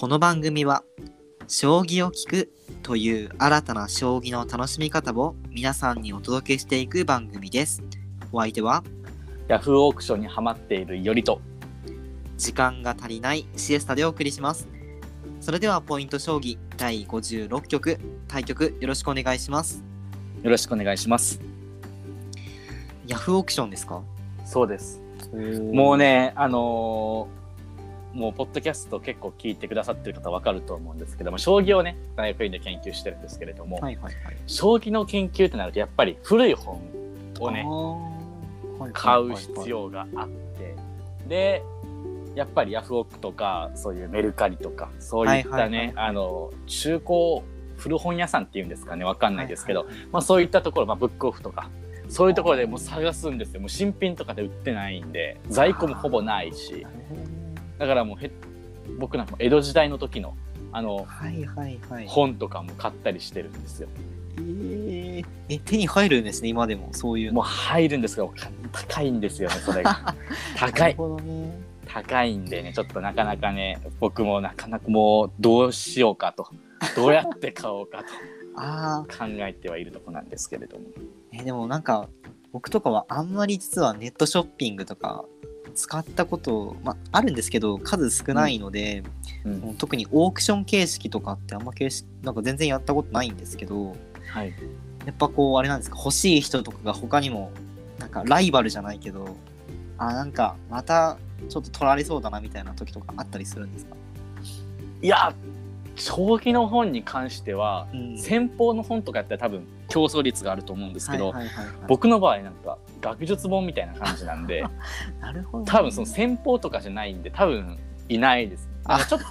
この番組は将棋を聞くという新たな将棋の楽しみ方を皆さんにお届けしていく番組です。お相手は？ヤフーオークションにハマっているよりと時間が足りないシエスタでお送りします。それではポイント将棋第56局対局よろしくお願いします。よろしくお願いしますヤフーオークションですか？そうですもうねあのーもうポッドキャスト結構聞いてくださってる方わかると思うんですけども将棋をね大学院で研究してるんですけれども、はいはいはい。将棋の研究ってなるとやっぱり古い本をねね買う必要があってでやっぱりヤフオクとかそういうメルカリとかそういったね、はいはいはい。あの中古古本屋さんっていうんですかねわかんないですけど、はいはいはい。まあ、そういったところ、まあ、ブックオフとかそういうところでもう探すんですよ。もう新品とかで売ってないんで在庫もほぼないしだからもうへ僕なんかも江戸時代の時のあのはいはいはい。本とかも買ったりしてるんですよ。えーえ手に入るんですね今でもそういうのもう入るんですが高いんですよねそれが 高ないる。ほどね。高いんでねちょっとなかなかね僕もなかなかもうどうしようかとどうやって買おうか ああと考えてはいるとこなんですけれどもえでもなんか僕とかはあんまり実はネットショッピングとか使ったこと、まあ、あるんですけど数少ないので、うん。特にオークション形式とかってあんま形式なんか全然やったことないんですけどはい。やっぱこうあれなんですか欲しい人とかが他にもなんかライバルじゃないけどあなんかまたちょっと取られそうだなみたいな時とかあったりするんですか、いや将棋の本に関してはうん。先方の本とかやったら多分競争率があると思うんですけど、僕の場合なんか学術本みたいな感じなんで なるほどね、多分その先方とかじゃないんで多分いないです。あ。ちょっと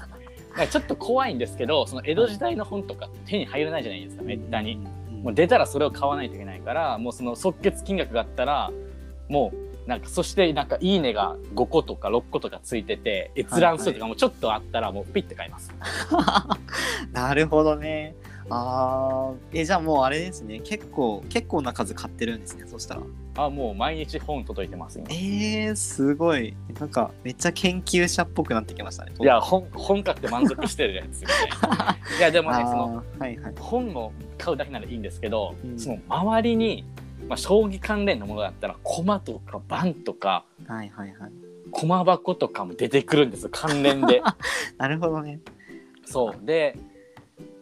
ちょっと怖いんですけどその江戸時代の本とか手に入らないじゃないですかめったに。うん。もう出たらそれを買わないといけないからもうその即決金額があったらもうなんかそしてなんか「いいね」が5個とか6個とかついてて閲覧数とかもちょっとあったらもうピッて買います。なるほどね。あーえじゃあもうあれですね結構結構な数買ってるんですねそしたらあもう毎日本届いてます今。えー、すごいなんかめっちゃ研究者っぽくなってきましたねいや本本買って満足してるやつよね。いやでもねそのはいはい本を買うだけならいいんですけど、うんその周りに、まあ、将棋関連のものだったら駒とか盤とかはいはいはい。駒箱とかも出てくるんですよ関連で。なるほどね。そう。で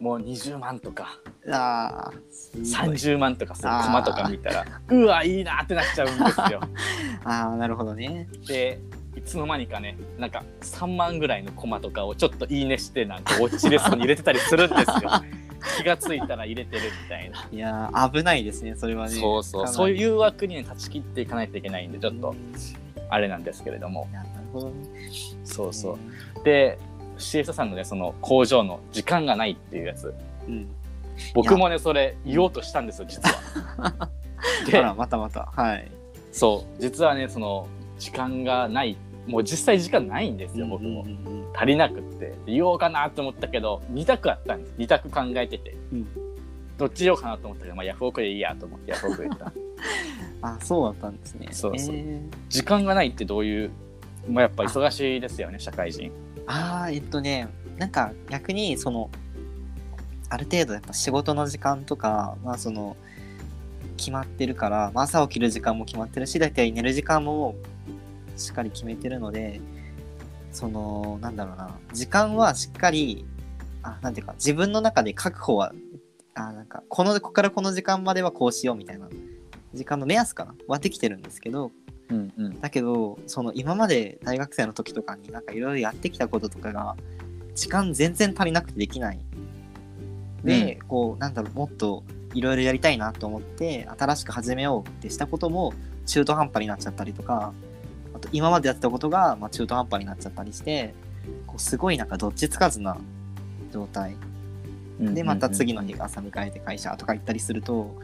もう20万とか。あーすごい。30万とかするあー。駒とか見たらうわいいなってなっちゃうんですよ。あーなるほどね。でいつの間にかねなんか3万ぐらいの駒とかをちょっといいねしてなんかウォッチレストに入れてたりするんですよ。気がついたら入れてるみたいな。いやー危ないですねそれはね。そうそう。そういう誘惑にね断ち切っていかないといけないんでちょっとあれなんですけれども。やなるほどね。そうそう。でシエスタさんのねその工場の時間がないっていうやつ。うん。僕もねそれ言おうとしたんですよ実は。あ でらまたまた。はい。そう。実はねその時間がないもう実際時間ないんですよ僕も。足りなくって。言おうかなと思ったけど2択あったんです。2択考えてて、うん。どっち言おうかなと思ったけど、まあ、ヤフオクでいいやと思ってヤフオクで言った。あそうだったんですね。そうそう。えー。時間がないってどういうまあやっぱ忙しいですよね社会人。ああえっとねなんか逆にそのある程度やっぱ仕事の時間とかまあその決まってるから、まあ、朝起きる時間も決まってるし大体寝る時間もしっかり決めてるのでそのなんだろうな。時間はしっかりあなんていうか自分の中で確保はあなんかこのここからこの時間まではこうしようみたいな時間の目安かな。はできてるんですけどうんうん。だけどその今まで大学生の時とかになんかいろいろやってきたこととかが時間全然足りなくてできない。で、こうなんだろうもっといろいろやりたいなと思って新しく始めようってしたことも中途半端になっちゃったりとかあと今までやってたことが、まあ、中途半端になっちゃったりしてこうすごいなんかどっちつかずな状態でまた次の日朝迎えて会社とか行ったりすると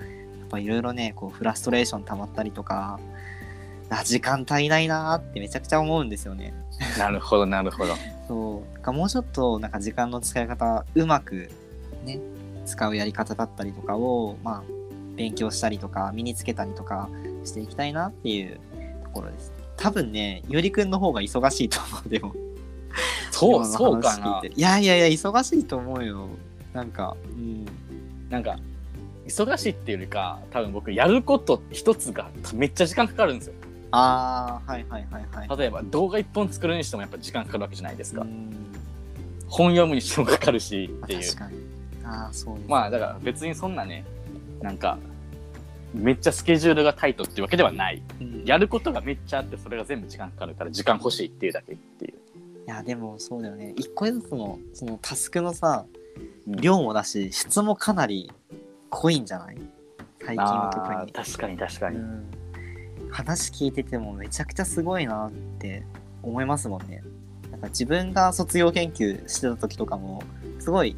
やっぱいろいろねこうフラストレーション溜まったりとかあ時間足りないなーってめちゃくちゃ思うんですよね。なるほどなるほどそうかもうちょっとなんか時間の使い方うまくね使うやり方だったりとかをまあ勉強したりとか身につけたりとかしていきたいなっていうところです。多分ねゆりくんの方が忙しいと思うでも。そうそうかな。いやいやいや忙しいと思うよ。なんかうん。なんか忙しいっていうよりか多分僕やること一つがめっちゃ時間かかるんですよ。ああはいはいはいはい。例えば動画一本作るにしてもやっぱ時間かかるわけじゃないですか、うん。本読むにしてもかかるしっていう。確かに。ああそうですまあだから別にそんなねなんかめっちゃスケジュールがタイトっていうわけではない。うん。やることがめっちゃあってそれが全部時間かかるから時間欲しいっていうだけっていう。いやでもそうだよね。一個ずつのそのタスクのさうん。量もだし質もかなり濃いんじゃない？最近は特に。確かに確かに、うん、話聞いててもめちゃくちゃすごいなって思いますもんね。なんか自分が卒業研究してた時とかもすごい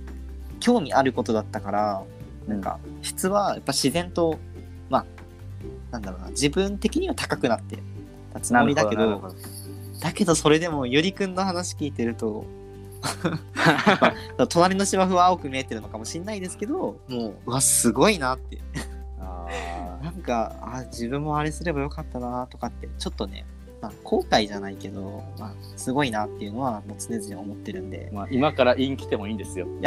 興味あることだったからなんか質はやっぱ自然とまあなんだろうな自分的には高くなってたつもりだけどだけどそれでもゆりくんの話聞いてると 隣の芝生は青く見えてるのかもしれないですけどもううわすごいなって。なんかあ自分もあれすればよかったなとかってちょっとね、まあ、後悔じゃないけど、まあ、すごいなっていうのはもう常々思ってるんで。まあ、今から陰来てもいいんですよ。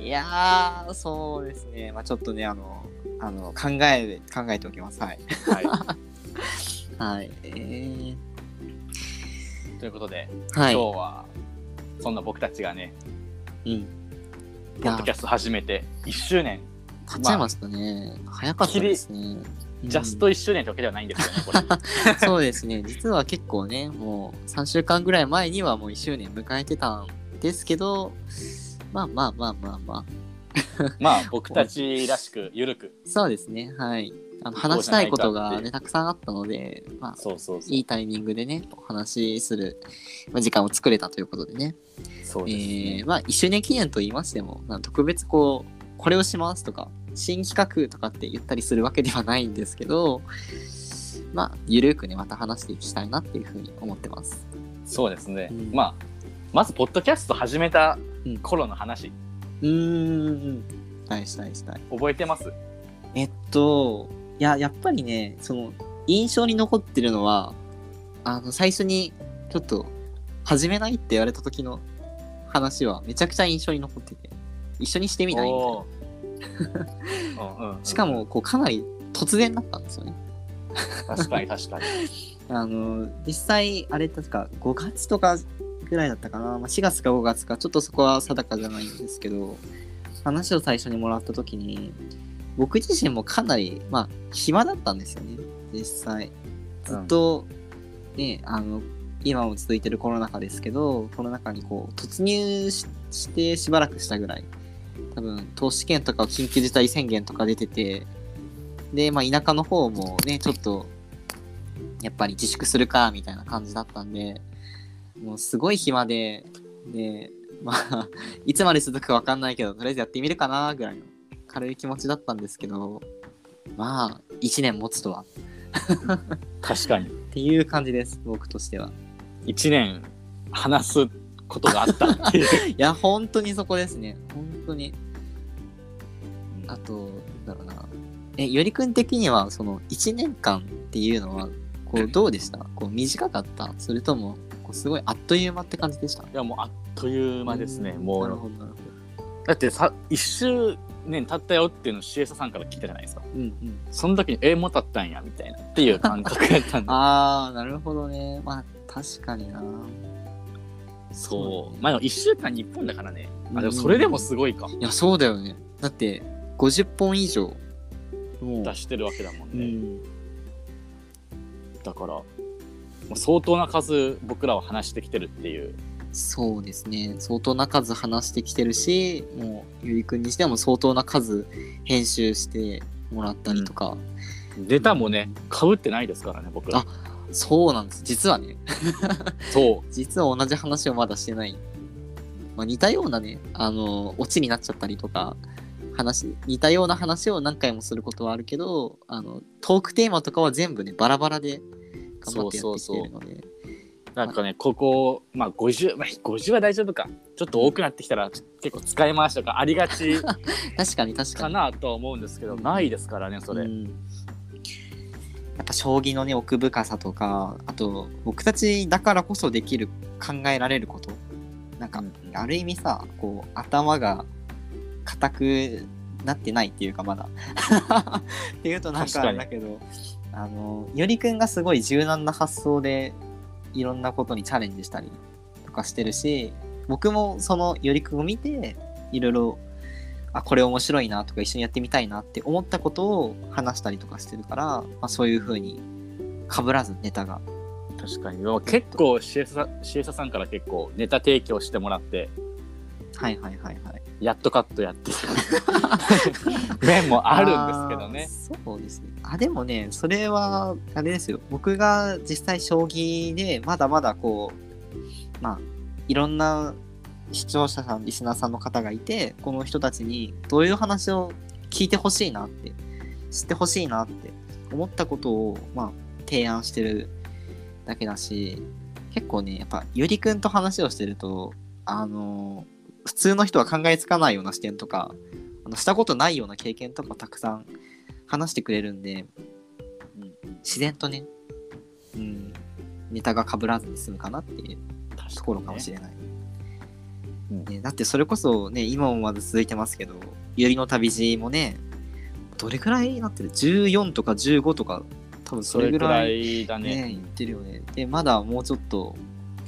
いやーそうですね。まあちょっとねあのあの考え考えておきます。はい。はい。はい。えー、ということで、はい。今日はそんな僕たちがねうん。ポッドキャスト始めて1周年。経っちゃいましたね、早かったですね。ジャスト1周年ってわけではないんですよねこれ。うん。そうですね。実は結構ねもう3週間ぐらい前にはもう1周年迎えてたんですけどまあまあまあまあまあ まあ僕たちらしく ゆるく。そうですね、はい。あの話したいことがね、たくさんあったので、まあ、そうそういいタイミングでね、お話しするまあ時間を作れたということでね。そうえですね、ーまあ、1周年記念と言いましても、特別こう、これをしますとか、新企画とかって言ったりするわけではないんですけど、まあ、ゆるくね、また話していきたいなっていうふうに思ってます。そうですね、うん。まあまずポッドキャスト始めたうん。頃の話、うーん、したいしたいしたい。覚えてます？えっと、いや、やっぱりね、その、印象に残ってるのは、あの、最初に、ちょっと、始めないって言われた時の話は、めちゃくちゃ印象に残ってて、一緒にしてみないみたいな。しかも、こう、かなり突然だったんですよね。確かに確かに あの、実際、あれ確か5月とかぐらいだったかな。まあ、4月か5月か、ちょっとそこは定かじゃないんですけど、話を最初にもらった時に、僕自身もかなり、まあ、暇だったんですよね、実際。ずっと、ね、あの、今も続いてるコロナ禍ですけど、コロナ禍にこう、突入ししてしばらくしたぐらい。多分、投資券とか緊急事態宣言とか出てて、で、まあ、田舎の方もね、ちょっと、やっぱり自粛するか、みたいな感じだったんで、もうすごい暇で、で、まあ、いつまで続くかわかんないけど、とりあえずやってみるかな、ぐらいの軽い気持ちだったんですけど、まあ、1年持つとは、確かにっていう感じです、僕としては。1年話すことがあったっていう いや、本当にそこですね。本当に。あと、なんだろうな。え、よりくん的には、その、1年間っていうのは、こう、どうでした？こう、短かった？それとも、すごいあっという間って感じでした？いやもうあっという間ですねもう。なるほど、なるほだってさ1周年経ったよっていうのをシエサさんから聞いたじゃないですか。ど。うんうん。その時にえもう経ったんやみたいなっていう感覚やったんで。あー、なるほどね。まあ、確かにな。そう。まあでも1週間日本だからね。あでもそれでもすごいか。いや、そうだよね。だって、50本以上、もう出、してるわけだもんね、うん、だからもう相当な数僕らは話してきてるっていうそうですね。相当な数話してきてるし、もう、ゆりくんにしても相当な数編集してもらったりとか。ネタもねかぶってないですからね僕らあそうなんです。実はね、そう 実は同じ話をまだしてない。まあ、似たようなね、あの、オチになっちゃったりとか、話、似たような話を何回もすることはあるけど、あの、トークテーマとかは全部ね、バラバラで頑張ってやってきてるので。なんかねここまあ50、まあ、50は大丈夫か。ちょっと多くなってきたら結構使い回しとかありがち。確かに確かかに。なとは思うんですけどないですからねそれ、うん。やっぱ将棋のね奥深さとかあと僕たちだからこそできる考えられること。なんか、うん。ある意味さこう頭が硬くなってないっていうかまだ。っていうとなんかあれだけどあのよりくんがすごい柔軟な発想でいろんなことにチャレンジしたりとかしてるし僕もそのよりくんを見ていろいろあこれ面白いなとか一緒にやってみたいなって思ったことを話したりとかしてるから、まあ、そういう風に被らずネタが。確かに。結構シエサシエサさんから結構ネタ提供してもらって。はいはいはいはいやっとカットやって。る 面もあるんですけどね。そうですね。あでもねそれはあれですよ。僕が実際将棋でまだまだこうまあいろんな視聴者さんリスナーさんの方がいてこの人たちにどういう話を聞いてほしいなって知ってほしいなって思ったことをまあ提案してるだけだし結構ねやっぱゆりくんと話をしてるとあの普通の人は考えつかないような視点とかあのしたことないような経験とかをたくさん話してくれるんで、うん、自然とね、うん、ネタが被らずに済むかなっていうところかもしれない。うんねだってそれこそね今もまだ続いてますけど「ゆりの旅路」もねどれくらいになってる ?14 とか15とか多分そそれぐらいいだねね言ってるよね。でまだもうちょっと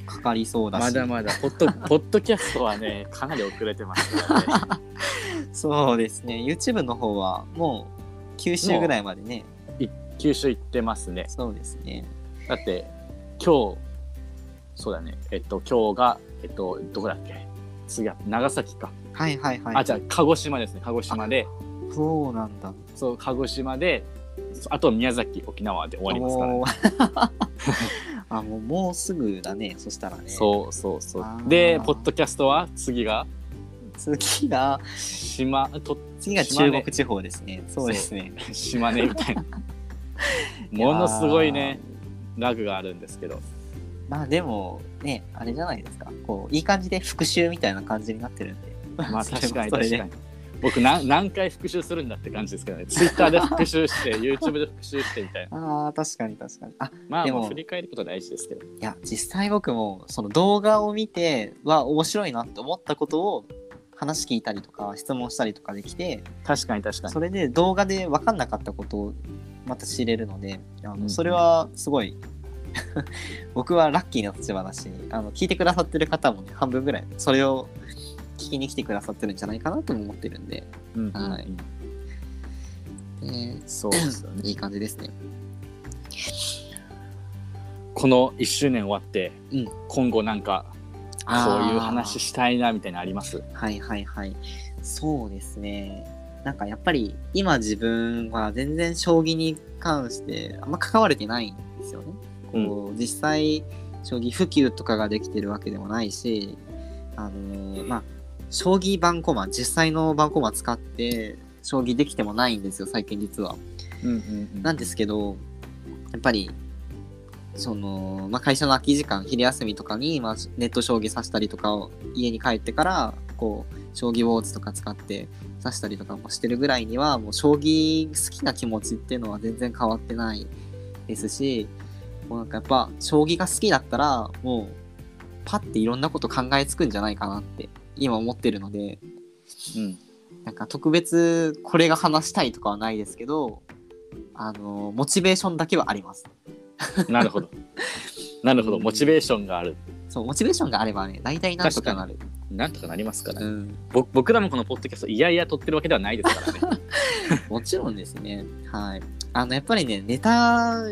かかりそうだし。まだまだポッド ポッドキャストはねかなり遅れてますからね。そうですね。YouTube の方はもう9週ぐらいまでね。九州行ってますね。そうですね。だって今日そうだね。えっと今日がえっとどこだっけ？次は長崎か、はいはいはい。あじゃあ鹿児島ですね。鹿児島で。そうなんだ。そう鹿児島であと宮崎沖縄で終わりますから、ね、あもうもうすぐだね。そしたらね。そうそうそう。でポッドキャストは次が？次が？島と次が中国地方ですね。そうですね。島根みたいな。ものすごいねラグがあるんですけど。まあでもねあれじゃないですか。こういい感じで復習みたいな感じになってるんで。まあ 確かに確かに僕何何回復習するんだって感じですけどね。ツイッターで復習して YouTube で復習してみたいな。あー確かに確かに。あでもまあもう振り返ることは大事ですけど。いや実際僕もその動画を見ては面白いなって思ったことを話聞いたりとか質問したりとかできて確かに確かに。それで動画で分かんなかったことをまた知れるのであうんのそれはすごい 僕はラッキーな立場だしあの聞いてくださってる方もね半分ぐらいそれを聞きに来てくださってるんじゃないかなとも思ってるんでうんうんうんはいねそうですよね いい感じですね。この1周年終わって、うん今後なんかこういう話したいなみたいなのあります？はいはいはい。そうですね。なんかやっぱり今自分は全然将棋に関してあんま関われてないんですよね。こう実際将棋普及とかができてるわけでもないし、あのーまあ将棋盤駒実際の盤駒使って将棋できてもないんですよ最近実は。うんうんうんなんですけどやっぱりその、まあ、会社の空き時間昼休みとかに、まあ、ネット将棋指したりとかを家に帰ってからこう将棋ウォーズとか使って指したりとかもしてるぐらいにはもう将棋好きな気持ちっていうのは全然変わってないですしもうなんかやっぱ将棋が好きだったらもうパッていろんなこと考えつくんじゃないかなって今思ってるのでうん。なんか特別これが話したいとかはないですけどあのモチベーションだけはあります。なるほど。なるほど。モチベーションがある。そうモチベーションがあればね大体なんとかなる。なんとかなりますから、うん、ぼ僕らもこのポッドキャストいやいや撮ってるわけではないですからね。もちろんですね。はい。あのやっぱりねネタ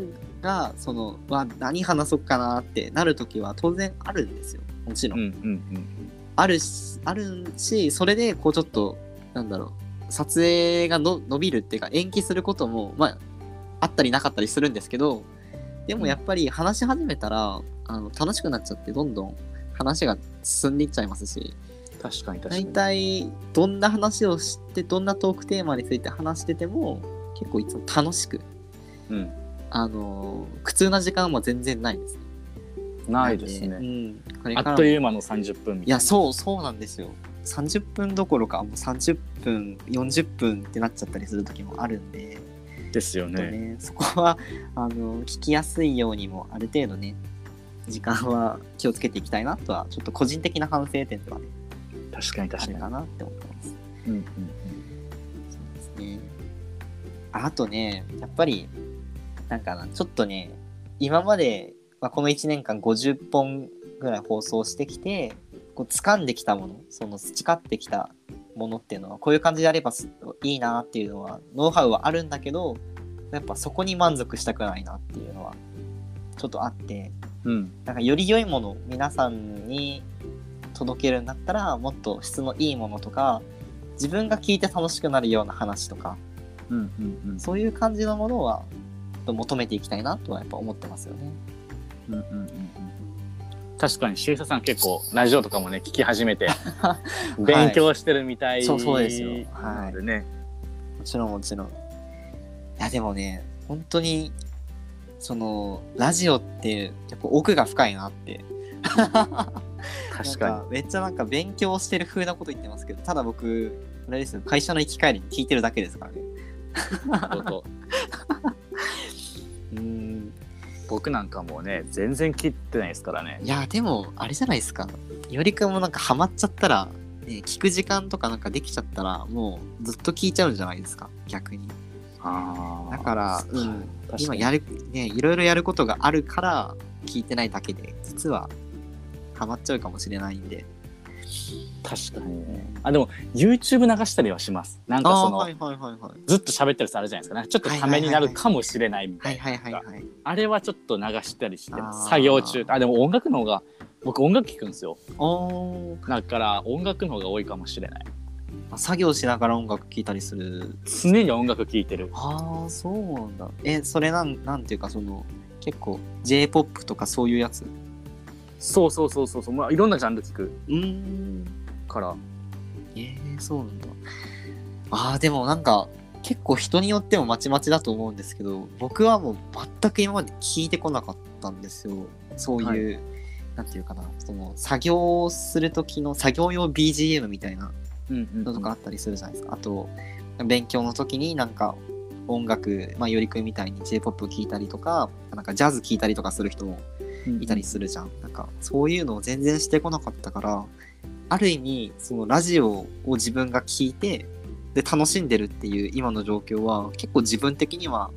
がそのわ何話そうかなってなる時は当然あるんですよ。もちろん、うんうんあるしあるしそれでこうちょっとなんだろう撮影がの伸びるっていうか延期することもまああったりなかったりするんですけどでもやっぱり話し始めたらあの楽しくなっちゃってどんどん話が進んでいっちゃいますしうん確かに確か大に体どんな話をしてどんなトークテーマについて話してても結構いつも楽しくうん。あの苦痛な時間は全然ないですね。ないですね。うん、あっという間の30分みたいな。いやそうそうなんですよ。30分どころかもう30分40分ってなっちゃったりする時もあるんで、ですよね。ねそこはあの聞きやすいようにもある程度ね時間は気をつけていきたいなとはちょっと個人的な反省点ではね確かに確かに。あるかなって思ってます。うんうんそうですね。ああとね、やっぱり、なんかな、ちょっとね、今まで、まあ、この1年間50本ぐらい放送してきて、こう掴んできたもの、その培ってきたものっていうのは、こういう感じでやればすいいなっていうのは、ノウハウはあるんだけど、やっぱそこに満足したくないなっていうのは、ちょっとあって、うんなんかより良いものを皆さんに届けるんだったらもっと質のいいものとか自分が聞いて楽しくなるような話とかうんうんうんそういう感じのものは求めていきたいなとはやっぱ思ってますよね。うんうんうんうん。確かにシエサさん結構ラジオとかもね聞き始めて 勉強してるみたいそうそうですよ。はい。ね。もちろんもちろん。いやでもね本当にそのラジオってやっぱ奥が深いなって。確かめっちゃなんか勉強してる風なこと言ってますけどただ僕あれですよ会社の行き帰りに聞いてるだけですからね。僕なんかもうね全然切ってないですからね。いやでもあれじゃないですか。よりくんもなんかハマっちゃったら、ね、聞く時間とかなんかできちゃったらもうずっと聞いちゃうんじゃないですか。逆に。あだから、うん、今やるねいろいろやることがあるから聞いてないだけで実はハマっちゃうかもしれないんで確かにね。あでも YouTube 流したりはします。なんかその、ああーはいはいはいはい。ずっと喋ってるやつあるじゃないですか。ねちょっとためになるかもしれないみたはいいな。はいはいはいあれはちょっと流したりして作業中あでも音楽の方が僕音楽聴くんですよ。だから音楽の方が多いかもしれない。あ作業しながら音楽聴いたりする。常に音楽聴いてる。ああそうなんだ。えそれなんなんていうかその結構 j p o p とかそういうやつ？そうそうそうそうそう、まあ、いろんなジャンル聴く。うーん。から。えー、そうなんだ。ああ、でもなんか、結構人によってもまちまちだと思うんですけど、僕はもう全く今まで聞いてこなかったんですよ。そういう、なんていうかな、その、作業する時の作業用 BGM みたいなうんうんのとかあったりするじゃないですか。あと、勉強の時になんか、音楽、まあ、よりくんみたいに J-POP 聴いたりとか、なんかジャズ聴いたりとかする人もいたりするじゃん。なんかそういうのを全然してこなかったから、ある意味そのラジオを自分が聞いてで楽しんでるっていう今の状況は結構自分的には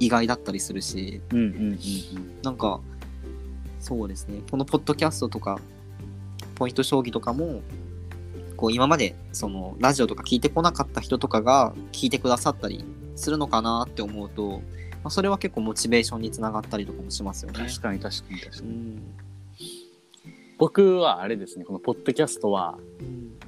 意外だったりするし、うんうんうんうん。なんかそうですね。このポッドキャストとかポイント将棋とかもこう今までそのラジオとか聞いてこなかった人とかが聞いてくださったりするのかなって思うと、まあ、それは結構モチベーションにつながったりとかもしますよね。確かに確かに確かに。うん。僕はあれですねこのポッドキャストは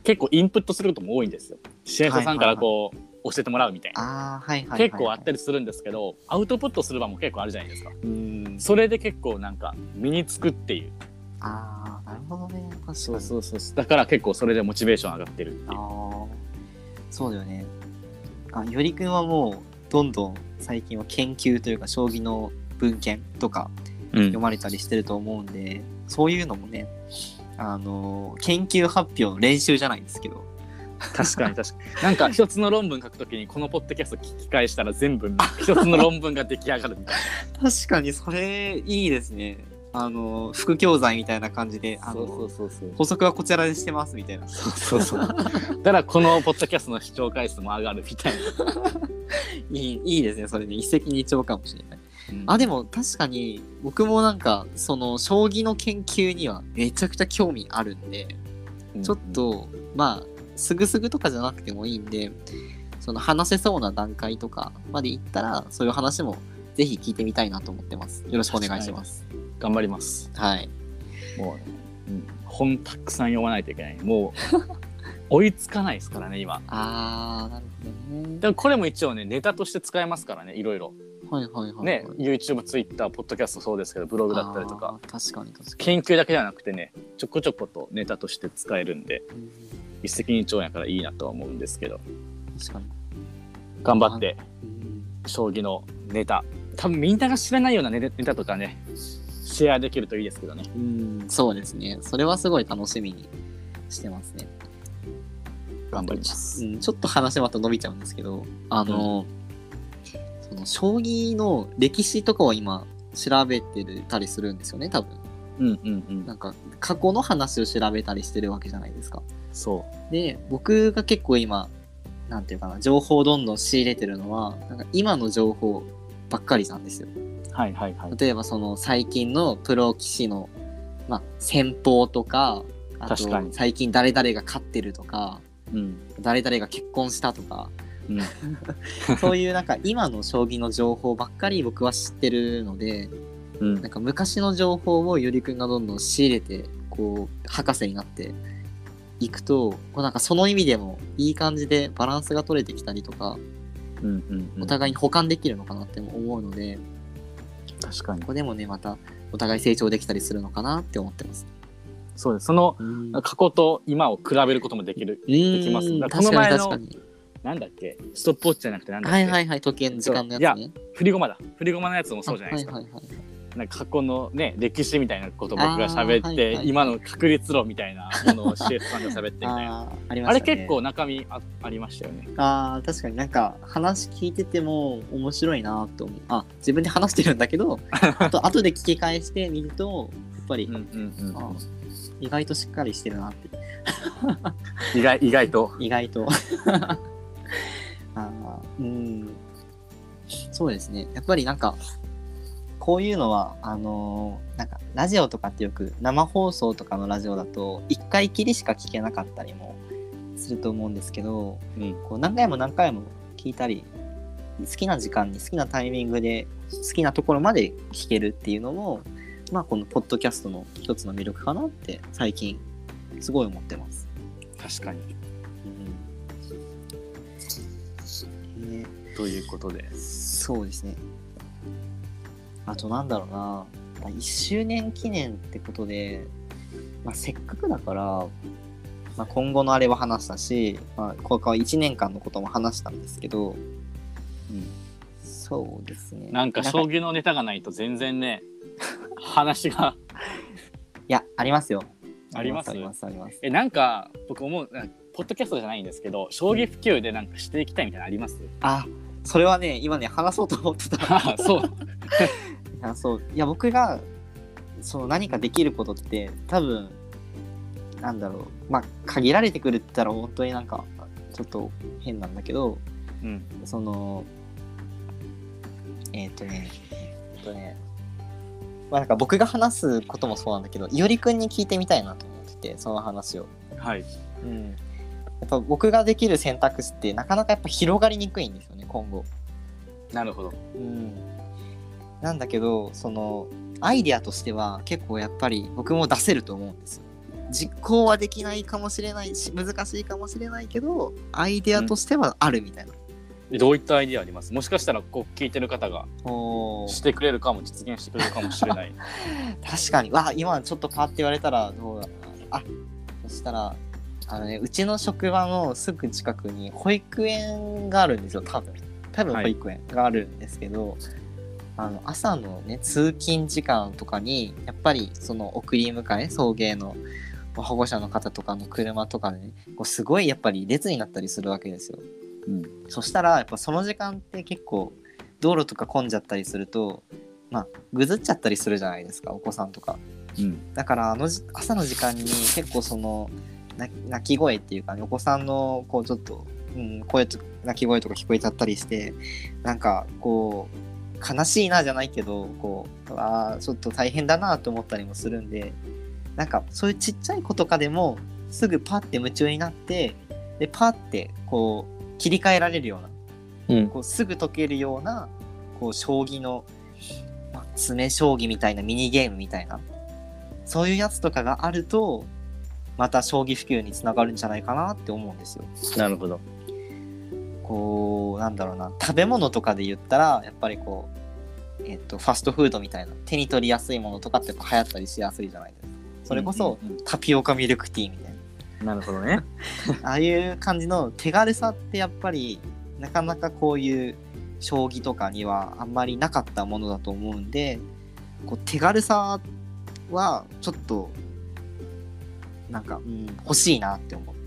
結構インプットすることも多いんですよ。支援者さんからこう、教えてもらうみたいな、結構あったりするんですけどアウトプットする場も結構あるじゃないですか。うん。それで結構なんか身につくっていう。ああ、なるほどね。確かに。そうそうそう。だから結構それでモチベーション上がってるっていう。ああ、そうだよね。あ、よりくんはもう、どんどん最近は研究というか、将棋の文献とかうん。読まれたりしてると思うんで、そういうのもね、あのー研究発表の練習じゃないんですけど、確かに確かに。なんか一つの論文書くときにこのポッドキャスト聞き返したら全部一つの論文が出来上がるみたい 確かにそれいいですね。あのー副教材みたいな感じで、あなのそうそうそう補足はこちらでしてますみたいな。そうそうそう だからこのポッドキャストの視聴回数も上がるみたい いいいいですね、それね。一石二鳥かもしれない。なあ、でも確かに僕もなんか、その将棋の研究にはめちゃくちゃ興味あるんで、ちょっと、まあ、すぐすぐとかじゃなくてもいいんで、その話せそうな段階とかまで行ったら、そういう話もぜひ聞いてみたいなと思ってます。よろしくお願いします。頑張りますはい。もうね、うん、本たくさん読まないといけないもう追いつかないですからね今 あー、なるほどね。でもこれも一応ねネタとして使えますからねいろいろはいはいはい、ねはい。YouTube、Twitter、ポッドキャストそうですけどブログだったりとか。確かに確か研究だけではなくてねちょこちょことネタとして使えるんでに。うん一石二鳥やからいいなとは思うんですけど確かに。頑張ってうん将棋のネタ多分みんなが知らないようなネネタとかねシェアできるといいですけどねうん、そうですね。それはすごい楽しみにしてますね。頑張りますうん、ちょっと話また伸びちゃうんですけど、あの、その将棋の歴史とかを今調べてたりするんですよね、多分。うんうんうんなんか過去の話を調べたりしてるわけじゃないですか。そで僕が結構今なんていうかな情報をどんどん仕入れてるのはなんか今の情報ばっかりなんですよ。うはいはいはい。例えばその最近のプロ棋士の、まあ、戦法とかあと確かに。最近誰々が勝ってるとかうん。誰々が結婚したとかうん。そういうなんか今の将棋の情報ばっかり僕は知ってるのでうん。なんか昔の情報をゆりくんがどんどん仕入れてこう博士になっていくとこうなんかその意味でもいい感じでバランスが取れてきたりとかうんうんうん。お互いに補完できるのかなって思うので確かに。ここでもねまたお互い成長できたりするのかなって思ってます。そうです。そのうん。過去と今を比べることもできるできます。ここの前の確かに。なんだっけ？ストップウォッチじゃなくてなんだっけ、はいはいはい時計の時間のやつね。振り駒だ。振り駒のやつもそうじゃないですか、あはいはいはいなんか過去のね歴史みたいなことを僕が喋って、はいはい。今の確率論みたいなものを CS さんが喋ってみたいな。あね。れ結構中身あありましたよね。あー確かになんか話聞いてても面白いなと思う。あ自分で話してるんだけど あと後で聞き返してみるとやっぱり、うんうんうんあ意外としっかりしてるなって。意外意外と。意外と。あーうん。そうですね。やっぱりなんかこういうのはあのーなんかラジオとかってよく生放送とかのラジオだと一回きりしか聞けなかったりもすると思うんですけど、うんこう何回も何回も聞いたり好きな時間に好きなタイミングで好きなところまで聞けるっていうのもまあこのポッドキャストの一つの魅力かなって最近すごい思ってます。確かにうんね、ということでそうですね。あとなんだろうな、まあ1周年記念ってことで、まあ、せっかくだから、まあ、今後のあれは話したし、まあ、これから1年間のことも話したんですけど、そうですね。なんか将棋のネタがないと全然ね話がいや、ありますよ。ありますあります、あります。えなんか僕思うポッドキャストじゃないんですけど将棋普及でなんかしていきたいみたいなのあります？あ、それはね、今ね、話そうと思ってた。あそういやそう。いや僕がその何かできることって多分なんだろう。まあ限られてくるって言ったら本当になんかちょっと変なんだけどうん。そのえっ、とねえっ、とねまあなんか僕が話すこともそうなんだけどいおりくんに聞いてみたいなと思っててその話を。はい。うん、やっぱ僕ができる選択肢ってなかなかやっぱ広がりにくいんですよね今後。なるほど。うん、なんだけどそのアイデアとしては結構やっぱり僕も出せると思うんですよ。実行はできないかもしれないし難しいかもしれないけどアイデアとしてはあるみたいな。どういったアイディアあります？もしかしたらこう聞いてる方がしてくれるかも実現してくれるかもしれない。確かに。わあ今ちょっとパッて言われたらどうだろうな。あそしたらあのねうちの職場のすぐ近くに保育園があるんですよ多分。多分保育園があるんですけど、あの朝のね通勤時間とかにやっぱりその送り迎え送迎のまあ保護者の方とかの車とかでねこうすごいやっぱり列になったりするわけですよ。うんそしたらやっぱその時間って結構道路とか混んじゃったりするとまあぐずっちゃったりするじゃないですかお子さんとか。うんだからあのじ朝の時間に結構そのな泣き声っていうかねお子さんのこうちょっと、うん、声と泣き声とか聞こえちゃったりしてなんかこう悲しいなじゃないけどこうあーちょっと大変だなと思ったりもするんでなんかそういうちっちゃい子とかでもすぐパッて夢中になってでパッてこう切り替えられるようなうんこうすぐ解けるようなこう将棋の、まあ、詰将棋みたいなミニゲームみたいなそういうやつとかがあるとまた将棋普及につながるんじゃないかなって思うんですよ。なるほどこうなんだろうな食べ物とかで言ったらやっぱりこう、えっとファストフードみたいな手に取りやすいものとかって流行ったりしやすいじゃないですか。それこそ、うんうんうんタピオカミルクティーみたいな。なるほどねああいう感じの手軽さってやっぱりなかなかこういう将棋とかにはあんまりなかったものだと思うんでこう手軽さはちょっとなんか、うん、欲しいなって思う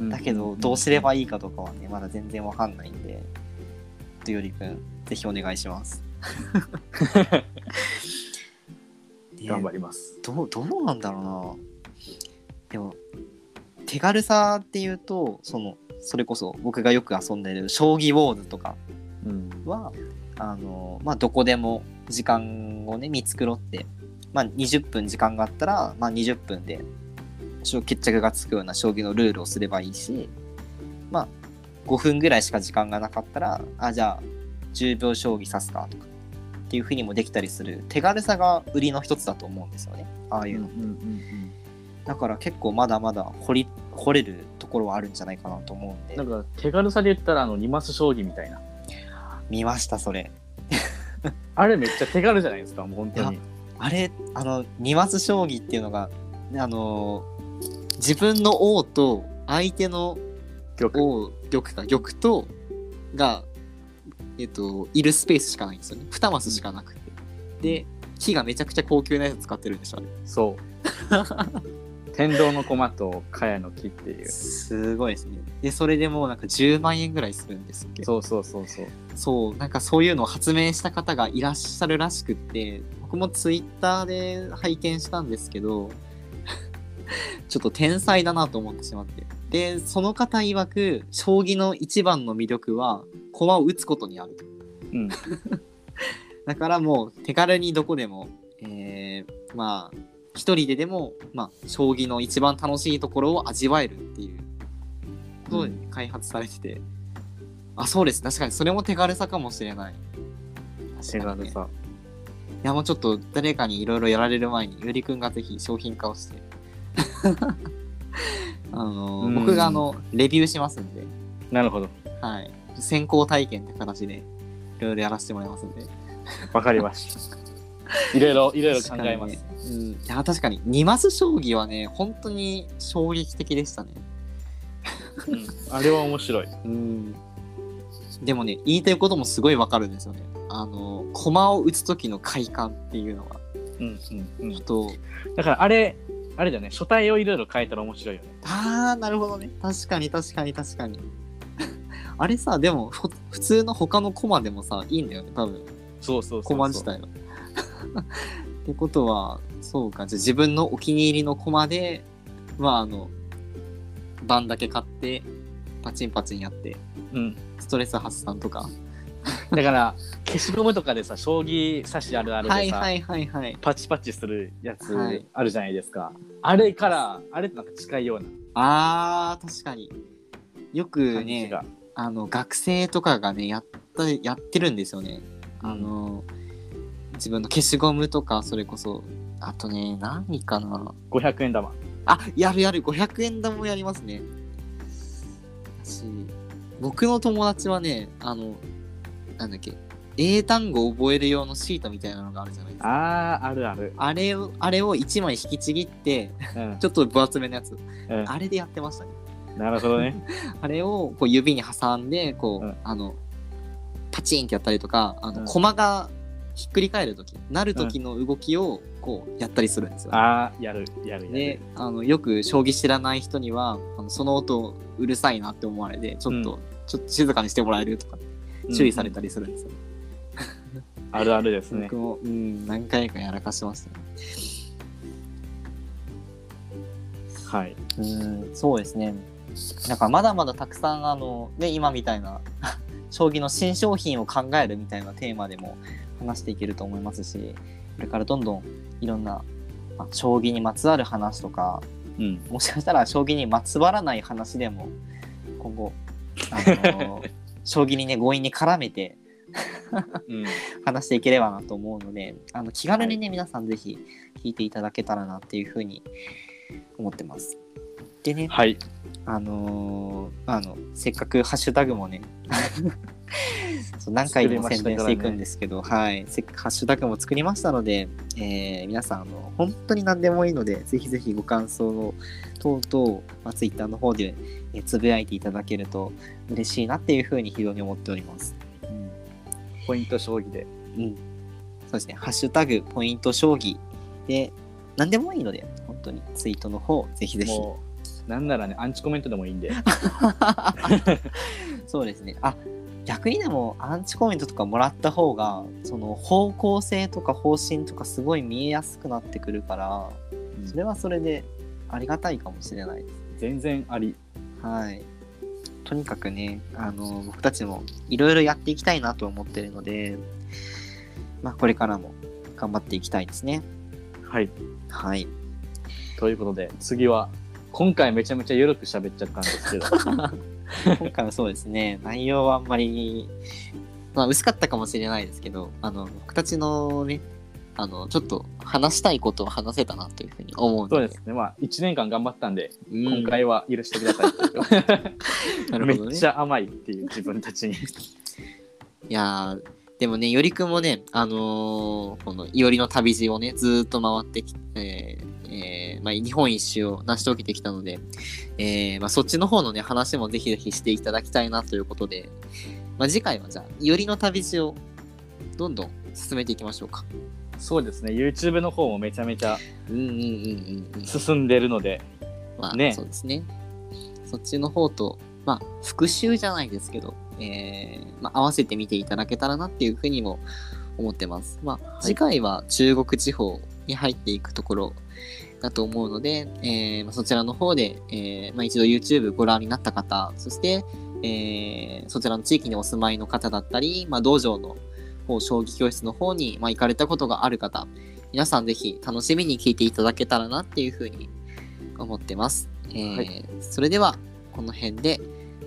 だけどどうすればいいかとかはねまだ全然わかんないんでとよりくんぜひお願いします。頑張ります。どうどうなんだろうなでも手軽さっていうとそのそれこそ僕がよく遊んでる将棋ウォーズとかうん。はあの、まあ、どこでも時間をね見繕って、まあ、20分時間があったら、まあ、20分で決着がつくような将棋のルールをすればいいし、まあ、5分ぐらいしか時間がなかったらあじゃあ10秒将棋指すかとかっていうふうにもできたりする手軽さが売りの一つだと思うんですよね。ああいうの、だから結構まだまだ掘り掘れるところはあるんじゃないかなと思うんで。なんか手軽さで言ったらあの二マス将棋みたいな。見ましたそれ。あれめっちゃ手軽じゃないですか、もう本当に。あれあの二マス将棋っていうのがあの自分の王と相手の玉。王玉か玉とがえっといるスペースしかないんですよね2マスしかなくてで木がめちゃくちゃ高級なやつ使ってるんでしょあれそう。天童の駒と茅の木っていう。すごいですねでそれでもうなんか10万円ぐらいするんですっけそうそうそうそう。そうなんかそういうのを発明した方がいらっしゃるらしくって僕もツイッターで拝見したんですけど ちょっと天才だなと思ってしまって。でその方曰く将棋の一番の魅力は駒を打つことにある。とうん。だからもう手軽にどこでも、えーまあ一人ででも、まあ、将棋の一番楽しいところを味わえるっていうことで開発されてて、あそうです。確かにそれも手軽さかもしれない。手軽さ。いやもうちょっと誰かにいろいろやられる前にゆりくんがぜひ商品化をして あのうん僕があのレビューしますんで、なるほど。はい、先行体験って形でいろいろやらせてもらいますんでわかりました。いろいろ、いろいろ考えます。うん、いや確かに2マス将棋はね本当に衝撃的でしたね、うん。あれは面白い。うん、でもね言いたいこともすごいわかるんですよねあの駒を打つ時の快感っていうのがうんうんうん。ちょっとだからあれ、あれだよね、書体をいろいろ変えたら面白いよね。あーなるほどね。確かに確かに確かに。あれさでもふ普通の他の駒でもさいいんだよね多分。そうそうそうそう。駒自体は。ってことはそうか。じゃあ自分のお気に入りの駒でまああの盤だけ買ってパチンパチンやってうん。ストレス発散とか だから、消しゴムとかでさ、将棋指しあるあるでさ、はいはいはいはい。パチパチするやつはい。あるじゃないですか。あれから、あれとなんか近いようあー確かに。よなくね感じが。あの学生とかがねやったやってるんですよね。あの自分の消しゴムとかそれこそあとね何かな。500円玉。あやるやる。500円玉もやりますね。私僕の友達はねあのなんだっけ？英単語を覚える用のシートみたいなのがあるじゃないですか。あー、あるある。あれをあれを1枚引きちぎってうん。ちょっと分厚めのやつ。うあれでやってましたね。ん、なるほどね。あれをこう指に挟んでこう、うん。あのパチンってやったりとかあの、うん。駒がひっくり返る時なる時の動きをこうやったりするんですよ、あー、やる、やる、やでる。あのよく将棋知らない人にはあのその音うるさいなって思われてちょっと、うちょっと静かにしてもらえるとか注意されたりするんですよ、あるあるですね僕。も、うん、何回かやらかしましたねはい。うんそうですねなんかまだまだたくさんあの、ね、今みたいな 将棋の新商品を考えるみたいなテーマでも話していけると思いますしこれからどんどんいろんな、まあ将棋にまつわる話とかうん。もしかしたら将棋にまつわらない話でも今後あの 将棋にね強引に絡めてうん。話していければなと思うのであの気軽にね、皆さんぜひ聞いていただけたらなっていうふうに思ってます。でね、はい。あのーあのせっかくハッシュタグもね 何回も宣伝していくんですけど、はい、せっかくハッシュタグも作りましたので、えー皆さんあの本当に何でもいいのでぜひぜひご感想を等々、まあ、ツイッターの方で、えーつぶやいていただけると嬉しいなっていうふうに非常に思っております。うんポイント将棋で。うん、そうですね、ハッシュタグポイント将棋で何でもいいので本当にツイートの方ぜひぜひ。なんならね、アンチコメントでもいいんで。そうですね。あ逆にでもアンチコメントとかもらった方がその方向性とか方針とかすごい見えやすくなってくるからそれはそれでありがたいかもしれないです。全然ありはい。とにかくね、あの、僕たちもいろいろやっていきたいなと思ってるので、まあ、これからも頑張っていきたいですね。はいはい。ということで次は今回めちゃめちゃ緩く喋っちゃったんですけど 今回はそうですね、内容はあんまり、まあ、薄かったかもしれないですけど、あの、僕たちのね、あの、ちょっと話したいことを話せたなというふうに思うので、そうですね。まあ1年間頑張ったんで、うん。今回は許してください。なるほどね。めっちゃ甘いっていう自分たちに。いやーでもね、よりくんもね、あのーこのいおりの旅路をね、ずーっと回ってきて、えーえーまあ、日本一周を成し遂げてきたので、えーまあ、そっちの方のね、話もぜひぜひしていただきたいなということで、まあ、次回はじゃあ、いおりの旅路をどんどん進めていきましょうか。そうですね YouTube の方もめちゃめちゃうんうんうん。進んでるのでまあ、ねそうですね。そっちの方と、まあ、復習じゃないですけど、えーまあ、合わせて見ていただけたらなっていうふうにも思ってます。まあ、い次回は中国地方に入っていくところだと思うので、えーまあ、そちらの方で、えーまあ、一度 YouTube ご覧になった方、そして、えーそちらの地域にお住まいの方だったり、まあ、道場の方将棋教室の方に、まあ、行かれたことがある方皆さんぜひ楽しみに聞いていただけたらなっていうふうに思ってます、えー、はい、それではこの辺で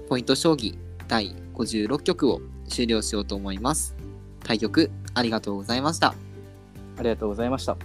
ポイント将棋第56局を終了しようと思います。対局ありがとうございました。ありがとうございました。